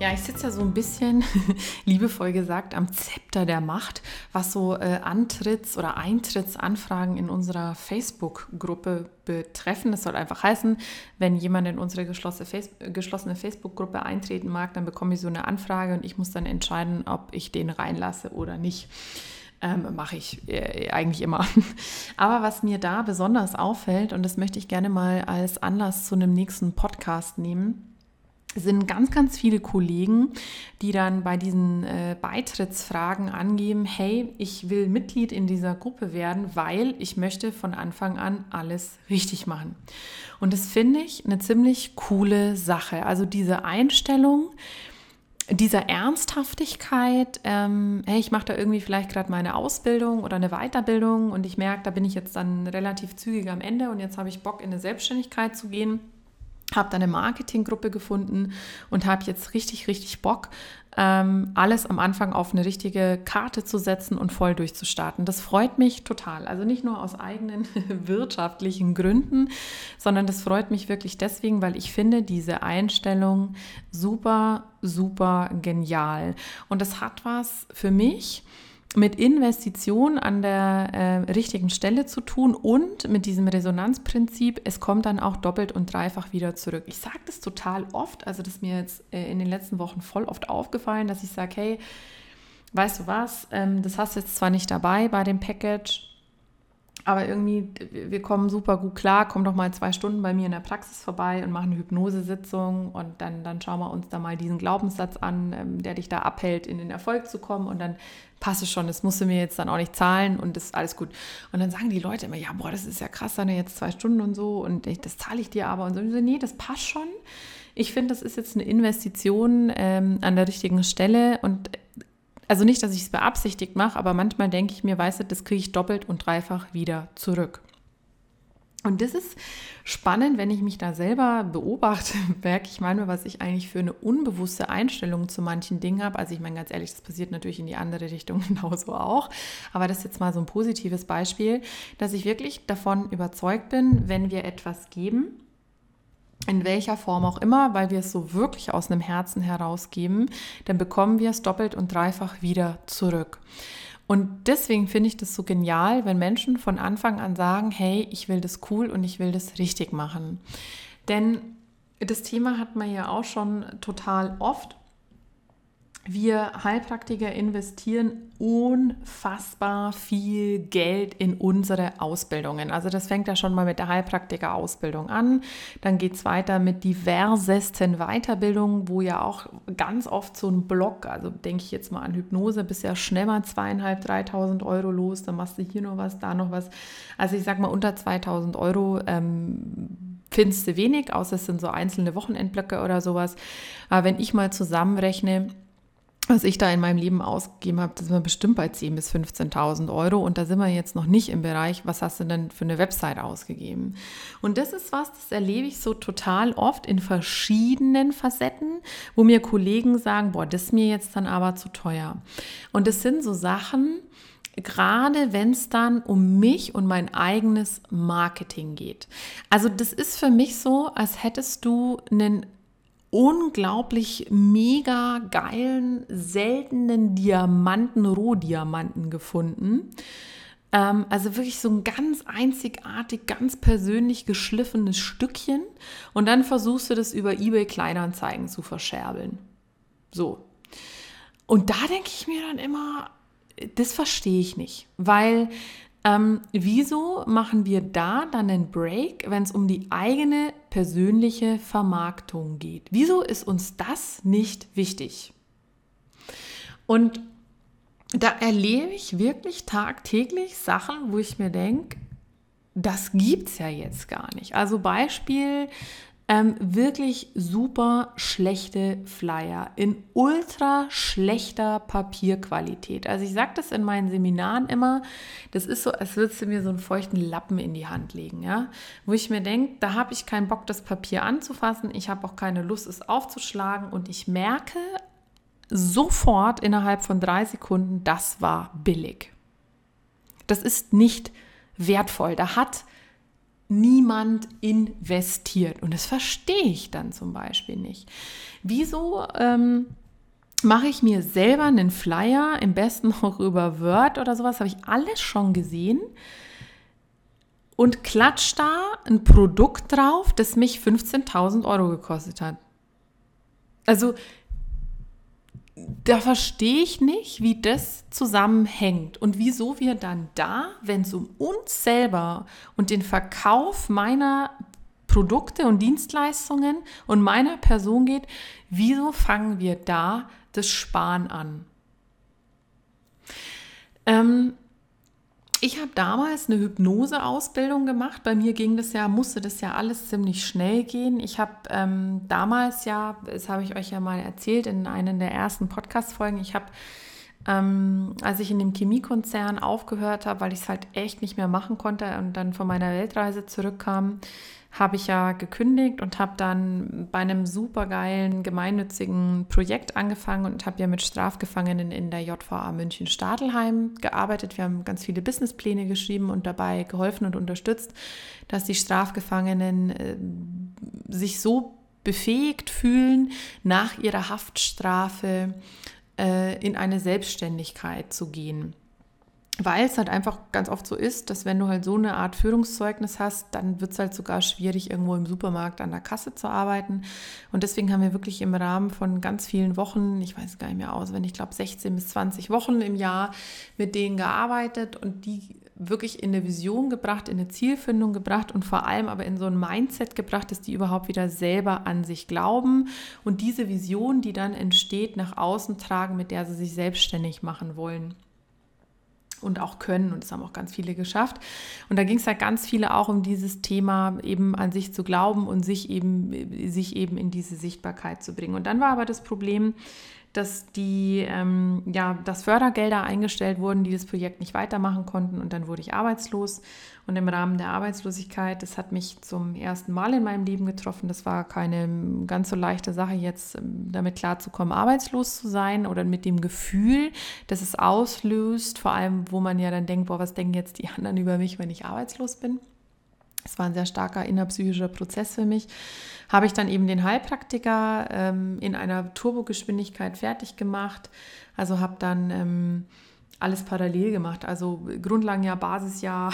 Ja, ich sitze ja so ein bisschen, liebevoll gesagt, am Zepter der Macht, was so äh, Antritts- oder Eintrittsanfragen in unserer Facebook-Gruppe betreffen. Das soll einfach heißen, wenn jemand in unsere geschlossene, Face geschlossene Facebook-Gruppe eintreten mag, dann bekomme ich so eine Anfrage und ich muss dann entscheiden, ob ich den reinlasse oder nicht. Ähm, mache ich äh, eigentlich immer. Aber was mir da besonders auffällt, und das möchte ich gerne mal als Anlass zu einem nächsten Podcast nehmen, sind ganz, ganz viele Kollegen, die dann bei diesen äh, Beitrittsfragen angeben, hey, ich will Mitglied in dieser Gruppe werden, weil ich möchte von Anfang an alles richtig machen. Und das finde ich eine ziemlich coole Sache. Also diese Einstellung, dieser Ernsthaftigkeit, ähm, hey, ich mache da irgendwie vielleicht gerade meine Ausbildung oder eine Weiterbildung und ich merke, da bin ich jetzt dann relativ zügig am Ende und jetzt habe ich Bock, in eine Selbstständigkeit zu gehen habe dann eine Marketinggruppe gefunden und habe jetzt richtig, richtig Bock, ähm, alles am Anfang auf eine richtige Karte zu setzen und voll durchzustarten. Das freut mich total. Also nicht nur aus eigenen wirtschaftlichen Gründen, sondern das freut mich wirklich deswegen, weil ich finde diese Einstellung super, super genial. Und das hat was für mich mit Investition an der äh, richtigen Stelle zu tun und mit diesem Resonanzprinzip, es kommt dann auch doppelt und dreifach wieder zurück. Ich sage das total oft, also das ist mir jetzt äh, in den letzten Wochen voll oft aufgefallen, dass ich sage, hey, weißt du was, ähm, das hast du jetzt zwar nicht dabei bei dem Package, aber irgendwie, wir kommen super gut klar, komm doch mal zwei Stunden bei mir in der Praxis vorbei und machen eine Hypnosesitzung. Und dann, dann schauen wir uns da mal diesen Glaubenssatz an, ähm, der dich da abhält, in den Erfolg zu kommen. Und dann passt es schon, das musst du mir jetzt dann auch nicht zahlen. Und ist alles gut. Und dann sagen die Leute immer, ja, boah, das ist ja krass, dann jetzt zwei Stunden und so. Und ich, das zahle ich dir aber. Und so. Und so nee, das passt schon. Ich finde, das ist jetzt eine Investition ähm, an der richtigen Stelle. Und also nicht, dass ich es beabsichtigt mache, aber manchmal denke ich mir, weißt du, das kriege ich doppelt und dreifach wieder zurück. Und das ist spannend, wenn ich mich da selber beobachte, merke ich manchmal, was ich eigentlich für eine unbewusste Einstellung zu manchen Dingen habe. Also ich meine ganz ehrlich, das passiert natürlich in die andere Richtung genauso auch. Aber das ist jetzt mal so ein positives Beispiel, dass ich wirklich davon überzeugt bin, wenn wir etwas geben, in welcher Form auch immer, weil wir es so wirklich aus einem Herzen herausgeben, dann bekommen wir es doppelt und dreifach wieder zurück. Und deswegen finde ich das so genial, wenn Menschen von Anfang an sagen, hey, ich will das cool und ich will das richtig machen. Denn das Thema hat man ja auch schon total oft wir Heilpraktiker investieren unfassbar viel Geld in unsere Ausbildungen. Also das fängt ja schon mal mit der Heilpraktiker-Ausbildung an. Dann geht es weiter mit diversesten Weiterbildungen, wo ja auch ganz oft so ein Block, also denke ich jetzt mal an Hypnose, bist ja schnell mal zweieinhalb, dreitausend Euro los, dann machst du hier noch was, da noch was. Also ich sag mal unter 2000 Euro ähm, findest du wenig, außer es sind so einzelne Wochenendblöcke oder sowas. Aber wenn ich mal zusammenrechne, was ich da in meinem Leben ausgegeben habe, das war bestimmt bei 10.000 bis 15.000 Euro. Und da sind wir jetzt noch nicht im Bereich, was hast du denn für eine Website ausgegeben? Und das ist was, das erlebe ich so total oft in verschiedenen Facetten, wo mir Kollegen sagen, boah, das ist mir jetzt dann aber zu teuer. Und das sind so Sachen, gerade wenn es dann um mich und mein eigenes Marketing geht. Also das ist für mich so, als hättest du einen unglaublich mega geilen, seltenen Diamanten, Rohdiamanten gefunden. Ähm, also wirklich so ein ganz einzigartig, ganz persönlich geschliffenes Stückchen. Und dann versuchst du das über eBay Kleinanzeigen zu verscherbeln. So. Und da denke ich mir dann immer, das verstehe ich nicht, weil ähm, wieso machen wir da dann einen Break, wenn es um die eigene persönliche Vermarktung geht? Wieso ist uns das nicht wichtig? Und da erlebe ich wirklich tagtäglich Sachen, wo ich mir denke, das gibt es ja jetzt gar nicht. Also Beispiel, ähm, wirklich super schlechte Flyer in ultra schlechter Papierqualität. Also ich sage das in meinen Seminaren immer, das ist so, als würdest du mir so einen feuchten Lappen in die Hand legen, ja, wo ich mir denke, da habe ich keinen Bock, das Papier anzufassen, ich habe auch keine Lust, es aufzuschlagen und ich merke sofort innerhalb von drei Sekunden, das war billig. Das ist nicht wertvoll. Da hat niemand investiert. Und das verstehe ich dann zum Beispiel nicht. Wieso ähm, mache ich mir selber einen Flyer, im besten auch über Word oder sowas, habe ich alles schon gesehen und klatsch da ein Produkt drauf, das mich 15.000 Euro gekostet hat. Also da verstehe ich nicht, wie das zusammenhängt und wieso wir dann da, wenn es um uns selber und den Verkauf meiner Produkte und Dienstleistungen und meiner Person geht, wieso fangen wir da das Sparen an? Ähm, ich habe damals eine Hypnose-Ausbildung gemacht. Bei mir ging das ja, musste das ja alles ziemlich schnell gehen. Ich habe ähm, damals ja, das habe ich euch ja mal erzählt in einer der ersten Podcast-Folgen, ich habe ähm, als ich in dem Chemiekonzern aufgehört habe, weil ich es halt echt nicht mehr machen konnte und dann von meiner Weltreise zurückkam, habe ich ja gekündigt und habe dann bei einem supergeilen gemeinnützigen Projekt angefangen und habe ja mit Strafgefangenen in der JVA München Stadelheim gearbeitet. Wir haben ganz viele Businesspläne geschrieben und dabei geholfen und unterstützt, dass die Strafgefangenen äh, sich so befähigt fühlen, nach ihrer Haftstrafe äh, in eine Selbstständigkeit zu gehen. Weil es halt einfach ganz oft so ist, dass wenn du halt so eine Art Führungszeugnis hast, dann wird es halt sogar schwierig, irgendwo im Supermarkt an der Kasse zu arbeiten. Und deswegen haben wir wirklich im Rahmen von ganz vielen Wochen, ich weiß gar nicht mehr aus, wenn ich glaube 16 bis 20 Wochen im Jahr mit denen gearbeitet und die wirklich in eine Vision gebracht, in eine Zielfindung gebracht und vor allem aber in so ein Mindset gebracht, dass die überhaupt wieder selber an sich glauben und diese Vision, die dann entsteht, nach außen tragen, mit der sie sich selbstständig machen wollen und auch können. Und das haben auch ganz viele geschafft. Und da ging es halt ganz viele auch um dieses Thema, eben an sich zu glauben und sich eben, sich eben in diese Sichtbarkeit zu bringen. Und dann war aber das Problem, dass die, ähm, ja, dass Fördergelder eingestellt wurden, die das Projekt nicht weitermachen konnten und dann wurde ich arbeitslos. Und im Rahmen der Arbeitslosigkeit, das hat mich zum ersten Mal in meinem Leben getroffen. Das war keine ganz so leichte Sache, jetzt ähm, damit klarzukommen, arbeitslos zu sein oder mit dem Gefühl, dass es auslöst, vor allem, wo man ja dann denkt, boah, was denken jetzt die anderen über mich, wenn ich arbeitslos bin. Es war ein sehr starker innerpsychischer Prozess für mich. Habe ich dann eben den Heilpraktiker ähm, in einer Turbogeschwindigkeit fertig gemacht. Also habe dann ähm, alles parallel gemacht. Also Grundlagenjahr, Basisjahr,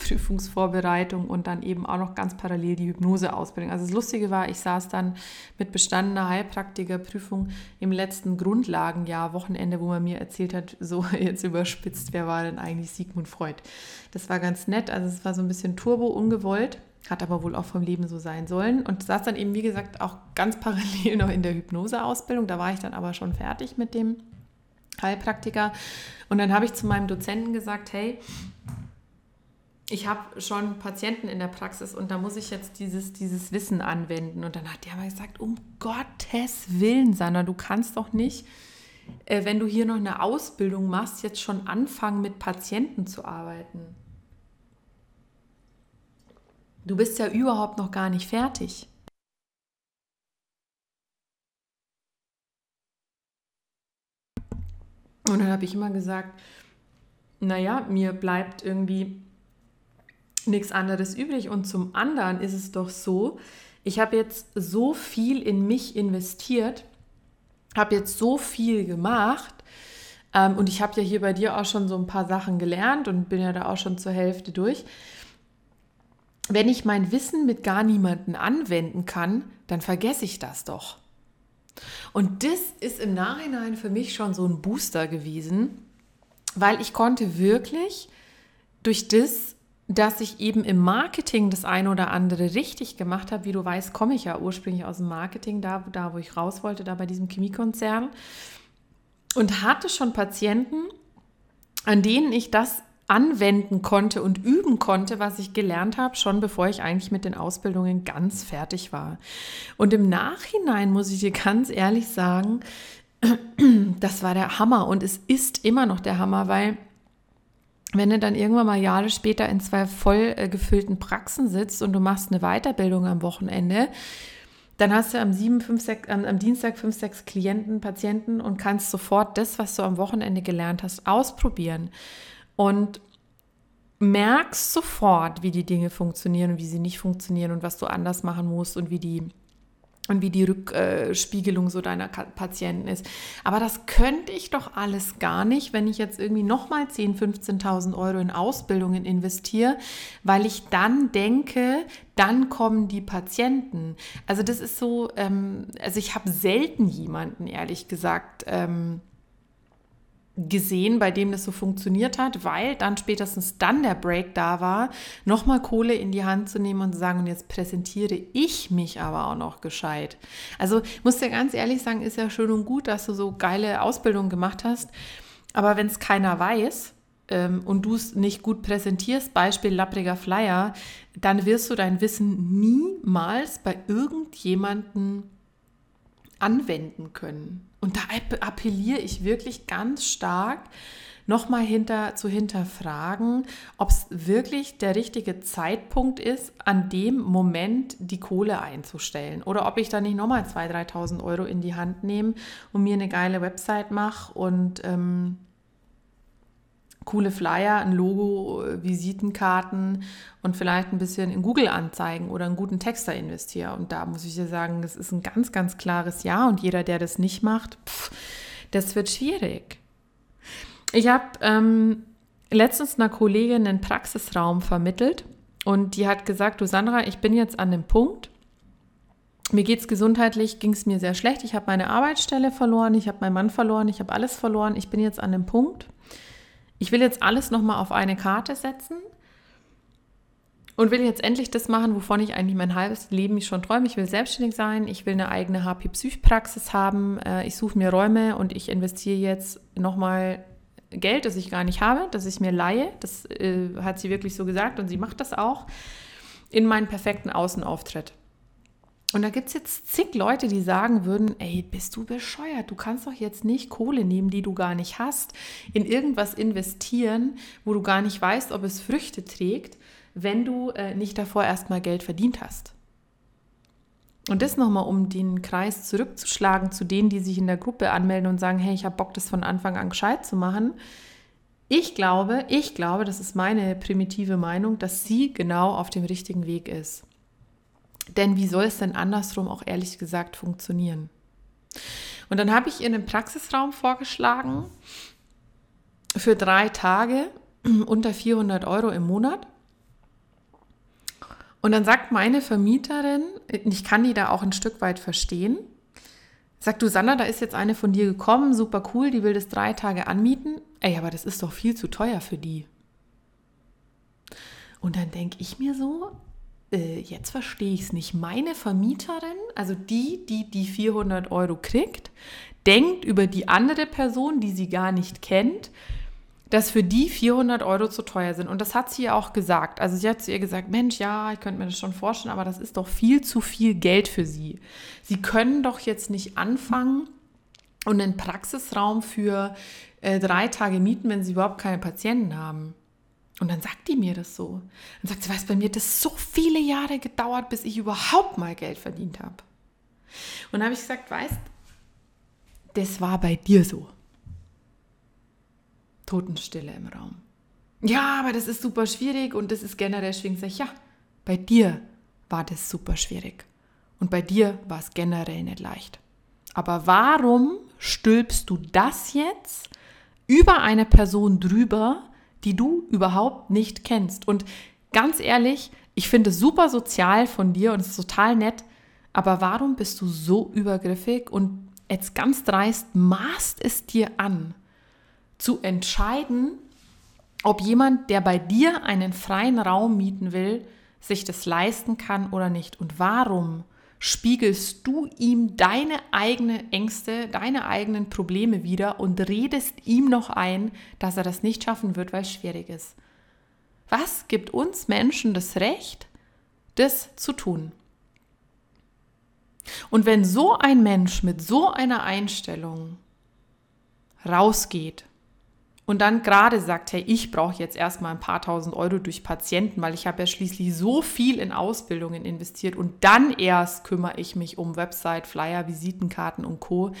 Prüfungsvorbereitung und dann eben auch noch ganz parallel die Hypnoseausbildung. Also das Lustige war, ich saß dann mit bestandener Heilpraktikerprüfung im letzten Grundlagenjahr, Wochenende, wo man mir erzählt hat, so jetzt überspitzt, wer war denn eigentlich Sigmund Freud? Das war ganz nett, also es war so ein bisschen turbo, ungewollt, hat aber wohl auch vom Leben so sein sollen und saß dann eben, wie gesagt, auch ganz parallel noch in der Hypnoseausbildung. Da war ich dann aber schon fertig mit dem Heilpraktiker. Und dann habe ich zu meinem Dozenten gesagt, hey, ich habe schon Patienten in der Praxis und da muss ich jetzt dieses, dieses Wissen anwenden. Und dann hat der mal gesagt, um Gottes Willen, Sandra, du kannst doch nicht, äh, wenn du hier noch eine Ausbildung machst, jetzt schon anfangen, mit Patienten zu arbeiten. Du bist ja überhaupt noch gar nicht fertig. Und dann habe ich immer gesagt, naja, mir bleibt irgendwie nichts anderes übrig. Und zum anderen ist es doch so, ich habe jetzt so viel in mich investiert, habe jetzt so viel gemacht ähm, und ich habe ja hier bei dir auch schon so ein paar Sachen gelernt und bin ja da auch schon zur Hälfte durch. Wenn ich mein Wissen mit gar niemanden anwenden kann, dann vergesse ich das doch. Und das ist im Nachhinein für mich schon so ein Booster gewesen, weil ich konnte wirklich durch das dass ich eben im Marketing das eine oder andere richtig gemacht habe. Wie du weißt, komme ich ja ursprünglich aus dem Marketing, da, da wo ich raus wollte, da bei diesem Chemiekonzern. Und hatte schon Patienten, an denen ich das anwenden konnte und üben konnte, was ich gelernt habe, schon bevor ich eigentlich mit den Ausbildungen ganz fertig war. Und im Nachhinein muss ich dir ganz ehrlich sagen, das war der Hammer und es ist immer noch der Hammer, weil wenn du dann irgendwann mal Jahre später in zwei voll äh, gefüllten Praxen sitzt und du machst eine Weiterbildung am Wochenende, dann hast du am, 7, 5, 6, am, Dienstag fünf, sechs Klienten, Patienten und kannst sofort das, was du am Wochenende gelernt hast, ausprobieren. Und merkst sofort, wie die Dinge funktionieren und wie sie nicht funktionieren und was du anders machen musst und wie die und wie die Rückspiegelung so deiner Patienten ist. Aber das könnte ich doch alles gar nicht, wenn ich jetzt irgendwie nochmal 10.000, 15.000 Euro in Ausbildungen investiere, weil ich dann denke, dann kommen die Patienten. Also das ist so, ähm, also ich habe selten jemanden, ehrlich gesagt, ähm, gesehen, bei dem das so funktioniert hat, weil dann spätestens dann der Break da war, nochmal Kohle in die Hand zu nehmen und zu sagen, und jetzt präsentiere ich mich aber auch noch gescheit. Also muss dir ganz ehrlich sagen, ist ja schön und gut, dass du so geile Ausbildung gemacht hast, aber wenn es keiner weiß, ähm, und du es nicht gut präsentierst, Beispiel lappriger Flyer, dann wirst du dein Wissen niemals bei irgendjemandem anwenden können. Und da appelliere ich wirklich ganz stark, nochmal hinter, zu hinterfragen, ob es wirklich der richtige Zeitpunkt ist, an dem Moment die Kohle einzustellen. Oder ob ich da nicht nochmal 2.000, 3.000 Euro in die Hand nehme und mir eine geile Website mache und ähm, coole Flyer, ein Logo, Visitenkarten und vielleicht ein bisschen in Google-Anzeigen oder einen guten Texter investiere. Und da muss ich dir sagen, das ist ein ganz, ganz klares Ja. Und jeder, der das nicht macht, pff, das wird schwierig. Ich habe ähm, letztens einer Kollegin einen Praxisraum vermittelt und die hat gesagt, du Sandra, ich bin jetzt an dem Punkt, mir geht es gesundheitlich, ging es mir sehr schlecht. Ich habe meine Arbeitsstelle verloren, ich habe meinen Mann verloren, ich habe alles verloren. Ich bin jetzt an dem Punkt, ich will jetzt alles nochmal auf eine Karte setzen und will jetzt endlich das machen, wovon ich eigentlich mein halbes Leben schon träume. Ich will selbstständig sein, ich will eine eigene HP-Psych-Praxis haben, äh, ich suche mir Räume und ich investiere jetzt nochmal Geld, das ich gar nicht habe, das ich mir leihe. Das äh, hat sie wirklich so gesagt und sie macht das auch in meinen perfekten Außenauftritt. Und da gibt es jetzt zig Leute, die sagen würden, ey, bist du bescheuert? Du kannst doch jetzt nicht Kohle nehmen, die du gar nicht hast, in irgendwas investieren, wo du gar nicht weißt, ob es Früchte trägt, wenn du äh, nicht davor erstmal Geld verdient hast. Und das nochmal, um den Kreis zurückzuschlagen zu denen, die sich in der Gruppe anmelden und sagen, hey, ich habe Bock, das von Anfang an gescheit zu machen. Ich glaube, ich glaube, das ist meine primitive Meinung, dass sie genau auf dem richtigen Weg ist. Denn wie soll es denn andersrum auch ehrlich gesagt funktionieren? Und dann habe ich ihr einen Praxisraum vorgeschlagen für drei Tage unter 400 Euro im Monat. Und dann sagt meine Vermieterin, ich kann die da auch ein Stück weit verstehen, sagt du Sandra, da ist jetzt eine von dir gekommen, super cool, die will das drei Tage anmieten. Ey, aber das ist doch viel zu teuer für die. Und dann denke ich mir so, äh, jetzt verstehe ich es nicht. Meine Vermieterin, also die, die die 400 Euro kriegt, denkt über die andere Person, die sie gar nicht kennt, dass für die 400 Euro zu teuer sind. Und das hat sie ja auch gesagt. Also sie hat zu ihr gesagt, Mensch, ja, ich könnte mir das schon vorstellen, aber das ist doch viel zu viel Geld für sie. Sie können doch jetzt nicht anfangen und einen Praxisraum für äh, drei Tage mieten, wenn sie überhaupt keine Patienten haben. Und dann sagt die mir das so. Dann sagt sie, weißt bei mir hat das so viele Jahre gedauert, bis ich überhaupt mal Geld verdient habe. Und dann habe ich gesagt, weißt, das war bei dir so. Totenstille im Raum. Ja, aber das ist super schwierig und das ist generell schwierig. Sag ich, ja, bei dir war das super schwierig. Und bei dir war es generell nicht leicht. Aber warum stülpst du das jetzt über eine Person drüber, die du überhaupt nicht kennst. Und ganz ehrlich, ich finde es super sozial von dir und es ist total nett, aber warum bist du so übergriffig und jetzt ganz dreist maßt es dir an, zu entscheiden, ob jemand, der bei dir einen freien Raum mieten will, sich das leisten kann oder nicht? Und warum spiegelst du ihm deine eigenen Ängste, deine eigenen Probleme wieder und redest ihm noch ein, dass er das nicht schaffen wird, weil es schwierig ist. Was gibt uns Menschen das Recht, das zu tun? Und wenn so ein Mensch mit so einer Einstellung rausgeht und dann gerade sagt, hey, ich brauche jetzt erstmal ein paar tausend Euro durch Patienten, weil ich habe ja schließlich so viel in Ausbildungen investiert und dann erst kümmere ich mich um Website, Flyer, Visitenkarten und Co.,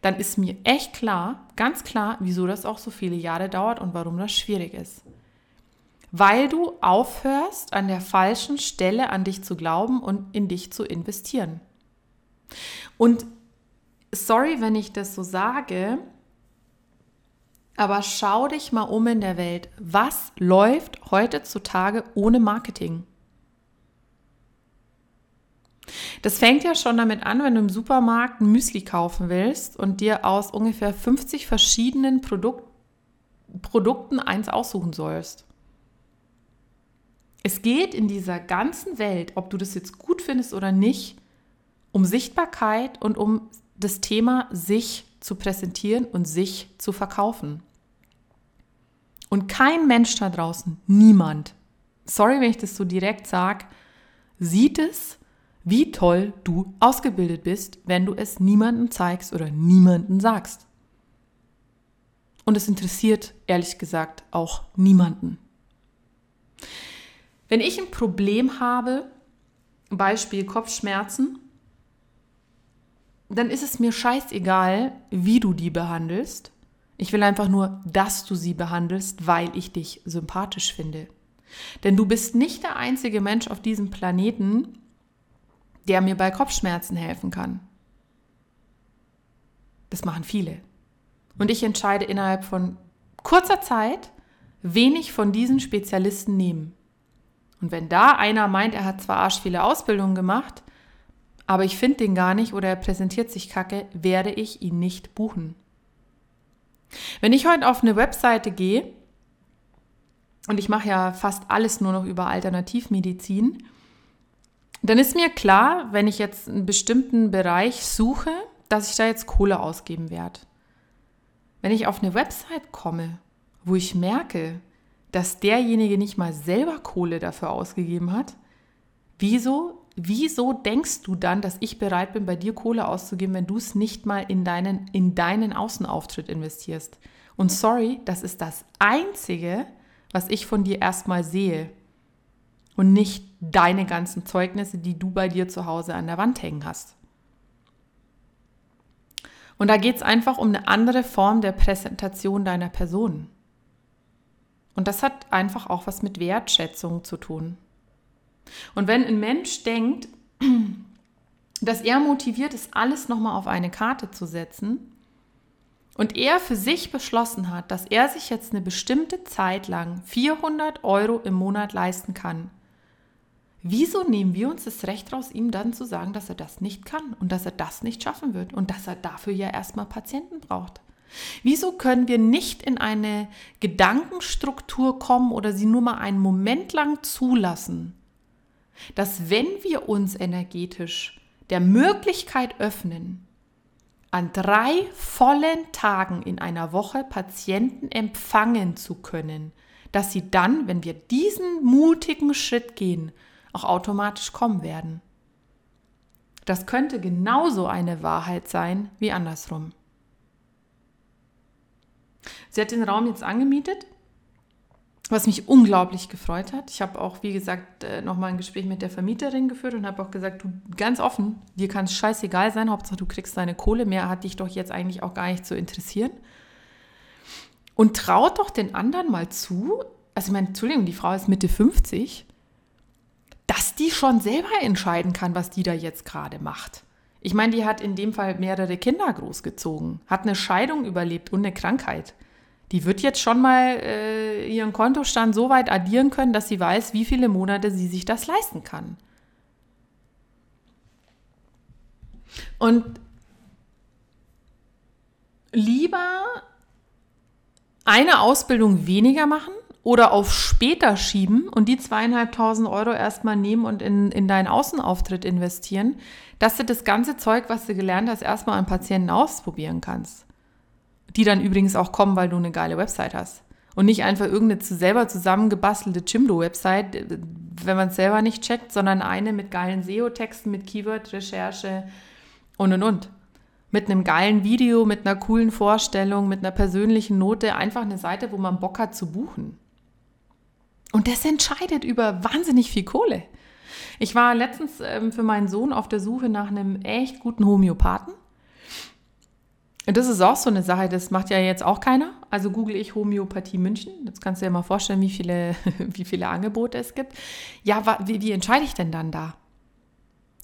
dann ist mir echt klar, ganz klar, wieso das auch so viele Jahre dauert und warum das schwierig ist. Weil du aufhörst, an der falschen Stelle an dich zu glauben und in dich zu investieren. Und sorry, wenn ich das so sage, aber schau dich mal um in der Welt. Was läuft heutzutage ohne Marketing? Das fängt ja schon damit an, wenn du im Supermarkt ein Müsli kaufen willst und dir aus ungefähr 50 verschiedenen Produk Produkten eins aussuchen sollst. Es geht in dieser ganzen Welt, ob du das jetzt gut findest oder nicht, um Sichtbarkeit und um das Thema sich zu präsentieren und sich zu verkaufen. Und kein Mensch da draußen, niemand, sorry, wenn ich das so direkt sage, sieht es, wie toll du ausgebildet bist, wenn du es niemandem zeigst oder niemandem sagst. Und es interessiert, ehrlich gesagt, auch niemanden. Wenn ich ein Problem habe, Beispiel Kopfschmerzen, dann ist es mir scheißegal, wie du die behandelst. Ich will einfach nur, dass du sie behandelst, weil ich dich sympathisch finde. Denn du bist nicht der einzige Mensch auf diesem Planeten, der mir bei Kopfschmerzen helfen kann. Das machen viele. Und ich entscheide innerhalb von kurzer Zeit, wen ich von diesen Spezialisten nehme. Und wenn da einer meint, er hat zwar arsch viele Ausbildungen gemacht, aber ich finde den gar nicht oder er präsentiert sich kacke, werde ich ihn nicht buchen. Wenn ich heute auf eine Webseite gehe, und ich mache ja fast alles nur noch über Alternativmedizin, dann ist mir klar, wenn ich jetzt einen bestimmten Bereich suche, dass ich da jetzt Kohle ausgeben werde. Wenn ich auf eine Website komme, wo ich merke, dass derjenige nicht mal selber Kohle dafür ausgegeben hat, wieso wieso denkst du dann, dass ich bereit bin, bei dir Kohle auszugeben, wenn du es nicht mal in deinen, in deinen Außenauftritt investierst? Und sorry, das ist das Einzige, was ich von dir erstmal sehe. Und nicht deine ganzen Zeugnisse, die du bei dir zu Hause an der Wand hängen hast. Und da geht es einfach um eine andere Form der Präsentation deiner Person. Und das hat einfach auch was mit Wertschätzung zu tun. Und wenn ein Mensch denkt, dass er motiviert ist, alles nochmal auf eine Karte zu setzen und er für sich beschlossen hat, dass er sich jetzt eine bestimmte Zeit lang 400 Euro im Monat leisten kann, wieso nehmen wir uns das Recht raus, ihm dann zu sagen, dass er das nicht kann und dass er das nicht schaffen wird und dass er dafür ja erstmal Patienten braucht? Wieso können wir nicht in eine Gedankenstruktur kommen oder sie nur mal einen Moment lang zulassen, dass wenn wir uns energetisch der Möglichkeit öffnen, an drei vollen Tagen in einer Woche Patienten empfangen zu können, dass sie dann, wenn wir diesen mutigen Schritt gehen, auch automatisch kommen werden. Das könnte genauso eine Wahrheit sein wie andersrum. Sie hat den Raum jetzt angemietet was mich unglaublich gefreut hat. Ich habe auch, wie gesagt, äh, nochmal ein Gespräch mit der Vermieterin geführt und habe auch gesagt, du ganz offen, dir kann es scheißegal sein, Hauptsache du kriegst deine Kohle, mehr hat dich doch jetzt eigentlich auch gar nicht zu interessieren. Und traut doch den anderen mal zu, also ich meine, Entschuldigung, die Frau ist Mitte 50, dass die schon selber entscheiden kann, was die da jetzt gerade macht. Ich meine, die hat in dem Fall mehrere Kinder großgezogen, hat eine Scheidung überlebt und eine Krankheit die wird jetzt schon mal äh, ihren Kontostand so weit addieren können, dass sie weiß, wie viele Monate sie sich das leisten kann. Und lieber eine Ausbildung weniger machen oder auf später schieben und die zweieinhalbtausend Euro erstmal nehmen und in, in deinen Außenauftritt investieren, dass du das ganze Zeug, was du gelernt hast, erstmal an Patienten ausprobieren kannst. Die dann übrigens auch kommen, weil du eine geile Website hast. Und nicht einfach irgendeine selber zusammengebastelte Jimdo-Website, wenn man es selber nicht checkt, sondern eine mit geilen SEO-Texten, mit Keyword-Recherche und und und. Mit einem geilen Video, mit einer coolen Vorstellung, mit einer persönlichen Note. Einfach eine Seite, wo man Bock hat zu buchen. Und das entscheidet über wahnsinnig viel Kohle. Ich war letztens ähm, für meinen Sohn auf der Suche nach einem echt guten Homöopathen. Das ist auch so eine Sache, das macht ja jetzt auch keiner. Also google ich Homöopathie München. Jetzt kannst du dir mal vorstellen, wie viele, wie viele Angebote es gibt. Ja, wie, wie entscheide ich denn dann da?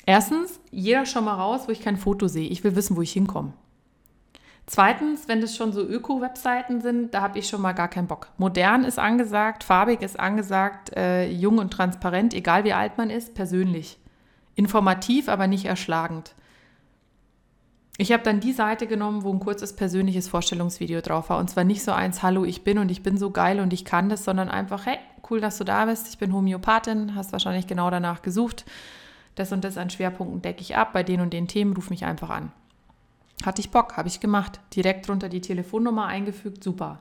Erstens, jeder schon mal raus, wo ich kein Foto sehe. Ich will wissen, wo ich hinkomme. Zweitens, wenn das schon so Öko-Webseiten sind, da habe ich schon mal gar keinen Bock. Modern ist angesagt, farbig ist angesagt, äh, jung und transparent, egal wie alt man ist, persönlich. Informativ, aber nicht erschlagend. Ich habe dann die Seite genommen, wo ein kurzes persönliches Vorstellungsvideo drauf war. Und zwar nicht so eins, hallo, ich bin und ich bin so geil und ich kann das, sondern einfach, hey, cool, dass du da bist. Ich bin Homöopathin, hast wahrscheinlich genau danach gesucht. Das und das an Schwerpunkten decke ich ab. Bei den und den Themen ruf mich einfach an. Hatte ich Bock, habe ich gemacht. Direkt drunter die Telefonnummer eingefügt, super.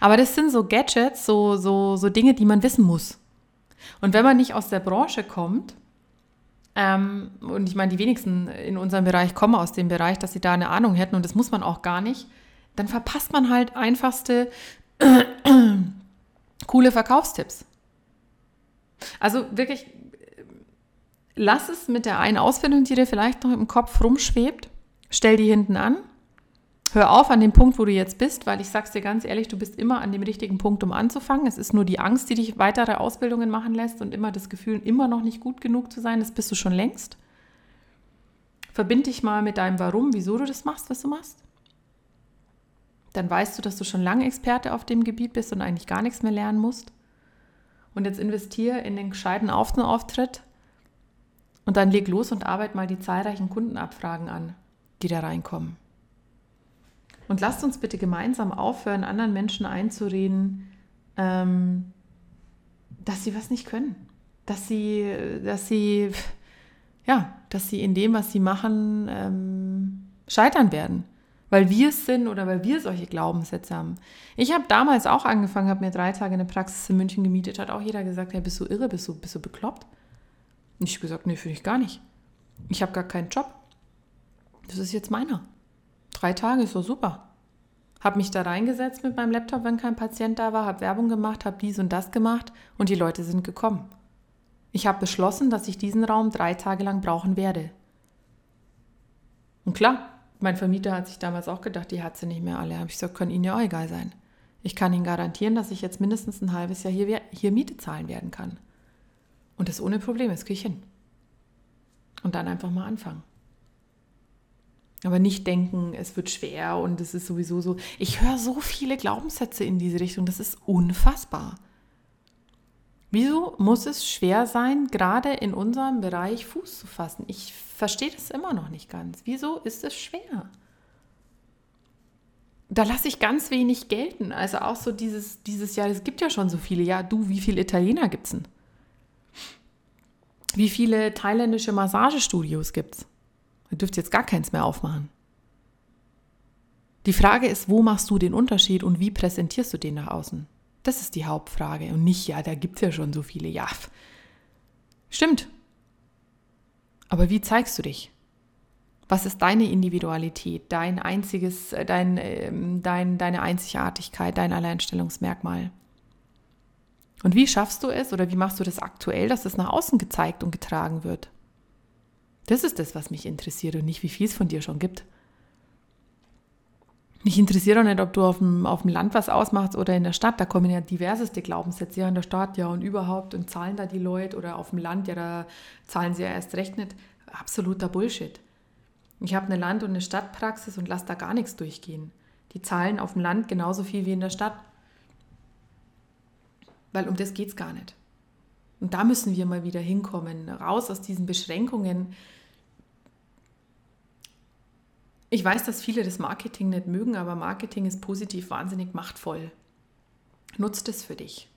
Aber das sind so Gadgets, so, so, so Dinge, die man wissen muss. Und wenn man nicht aus der Branche kommt, ähm, und ich meine, die wenigsten in unserem Bereich kommen aus dem Bereich, dass sie da eine Ahnung hätten und das muss man auch gar nicht, dann verpasst man halt einfachste coole Verkaufstipps. Also wirklich, lass es mit der einen Ausbildung, die dir vielleicht noch im Kopf rumschwebt, stell die hinten an Hör auf an dem Punkt, wo du jetzt bist, weil ich sag's dir ganz ehrlich, du bist immer an dem richtigen Punkt, um anzufangen. Es ist nur die Angst, die dich weitere Ausbildungen machen lässt und immer das Gefühl, immer noch nicht gut genug zu sein. Das bist du schon längst. Verbind dich mal mit deinem Warum, wieso du das machst, was du machst. Dann weißt du, dass du schon lange Experte auf dem Gebiet bist und eigentlich gar nichts mehr lernen musst. Und jetzt investiere in den gescheiten Auftritt und dann leg los und arbeite mal die zahlreichen Kundenabfragen an, die da reinkommen. Und lasst uns bitte gemeinsam aufhören, anderen Menschen einzureden, ähm, dass sie was nicht können. Dass sie, dass sie, ja, dass sie in dem, was sie machen, ähm, scheitern werden. Weil wir es sind oder weil wir solche Glaubenssätze haben. Ich habe damals auch angefangen, habe mir drei Tage eine Praxis in München gemietet, hat auch jeder gesagt, hey, bist du irre, bist du, bist du bekloppt? Und ich habe gesagt, nee, finde ich gar nicht. Ich habe gar keinen Job. Das ist jetzt meiner. Drei Tage ist so super. Habe mich da reingesetzt mit meinem Laptop, wenn kein Patient da war, habe Werbung gemacht, habe dies und das gemacht und die Leute sind gekommen. Ich habe beschlossen, dass ich diesen Raum drei Tage lang brauchen werde. Und klar, mein Vermieter hat sich damals auch gedacht, die hat sie nicht mehr alle. Habe ich gesagt, können Ihnen ja auch egal sein. Ich kann Ihnen garantieren, dass ich jetzt mindestens ein halbes Jahr hier, hier Miete zahlen werden kann. Und das ohne Probleme, das kriege ich hin. Und dann einfach mal anfangen. Aber nicht denken, es wird schwer und es ist sowieso so. Ich höre so viele Glaubenssätze in diese Richtung, das ist unfassbar. Wieso muss es schwer sein, gerade in unserem Bereich Fuß zu fassen? Ich verstehe das immer noch nicht ganz. Wieso ist es schwer? Da lasse ich ganz wenig gelten. Also auch so dieses, dieses Jahr, es gibt ja schon so viele. Ja, du, wie viele Italiener gibt es denn? Wie viele thailändische Massagestudios gibt es? Ihr dürft jetzt gar keins mehr aufmachen. Die Frage ist, wo machst du den Unterschied und wie präsentierst du den nach außen? Das ist die Hauptfrage und nicht, ja, da gibt es ja schon so viele. Ja, stimmt. Aber wie zeigst du dich? Was ist deine Individualität, dein einziges, äh, dein, ähm, dein, deine Einzigartigkeit, dein Alleinstellungsmerkmal? Und wie schaffst du es oder wie machst du das aktuell, dass es nach außen gezeigt und getragen wird? Das ist das, was mich interessiert und nicht, wie viel es von dir schon gibt. Mich interessiert auch nicht, ob du auf dem, auf dem Land was ausmachst oder in der Stadt. Da kommen ja diverseste Glaubenssätze. Ja, in der Stadt, ja, und überhaupt. Und zahlen da die Leute oder auf dem Land, ja, da zahlen sie ja erst recht nicht. Absoluter Bullshit. Ich habe eine Land- und eine Stadtpraxis und lasse da gar nichts durchgehen. Die zahlen auf dem Land genauso viel wie in der Stadt. Weil um das geht es gar nicht. Und da müssen wir mal wieder hinkommen, raus aus diesen Beschränkungen, ich weiß, dass viele das Marketing nicht mögen, aber Marketing ist positiv wahnsinnig machtvoll. Nutzt es für dich.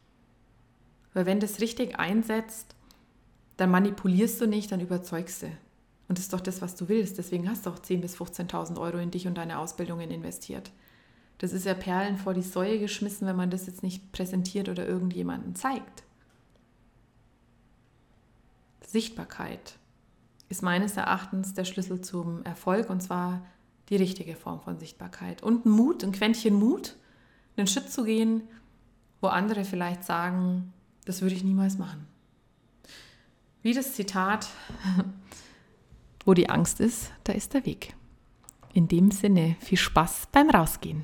Weil wenn das richtig einsetzt, dann manipulierst du nicht, dann überzeugst du. Und das ist doch das, was du willst. Deswegen hast du auch 10.000 bis 15.000 Euro in dich und deine Ausbildungen investiert. Das ist ja Perlen vor die Säue geschmissen, wenn man das jetzt nicht präsentiert oder irgendjemanden zeigt. Sichtbarkeit ist meines Erachtens der Schlüssel zum Erfolg und zwar die richtige Form von Sichtbarkeit. Und Mut, ein Quäntchen Mut, einen Schritt zu gehen, wo andere vielleicht sagen, das würde ich niemals machen. Wie das Zitat, wo die Angst ist, da ist der Weg. In dem Sinne, viel Spaß beim Rausgehen.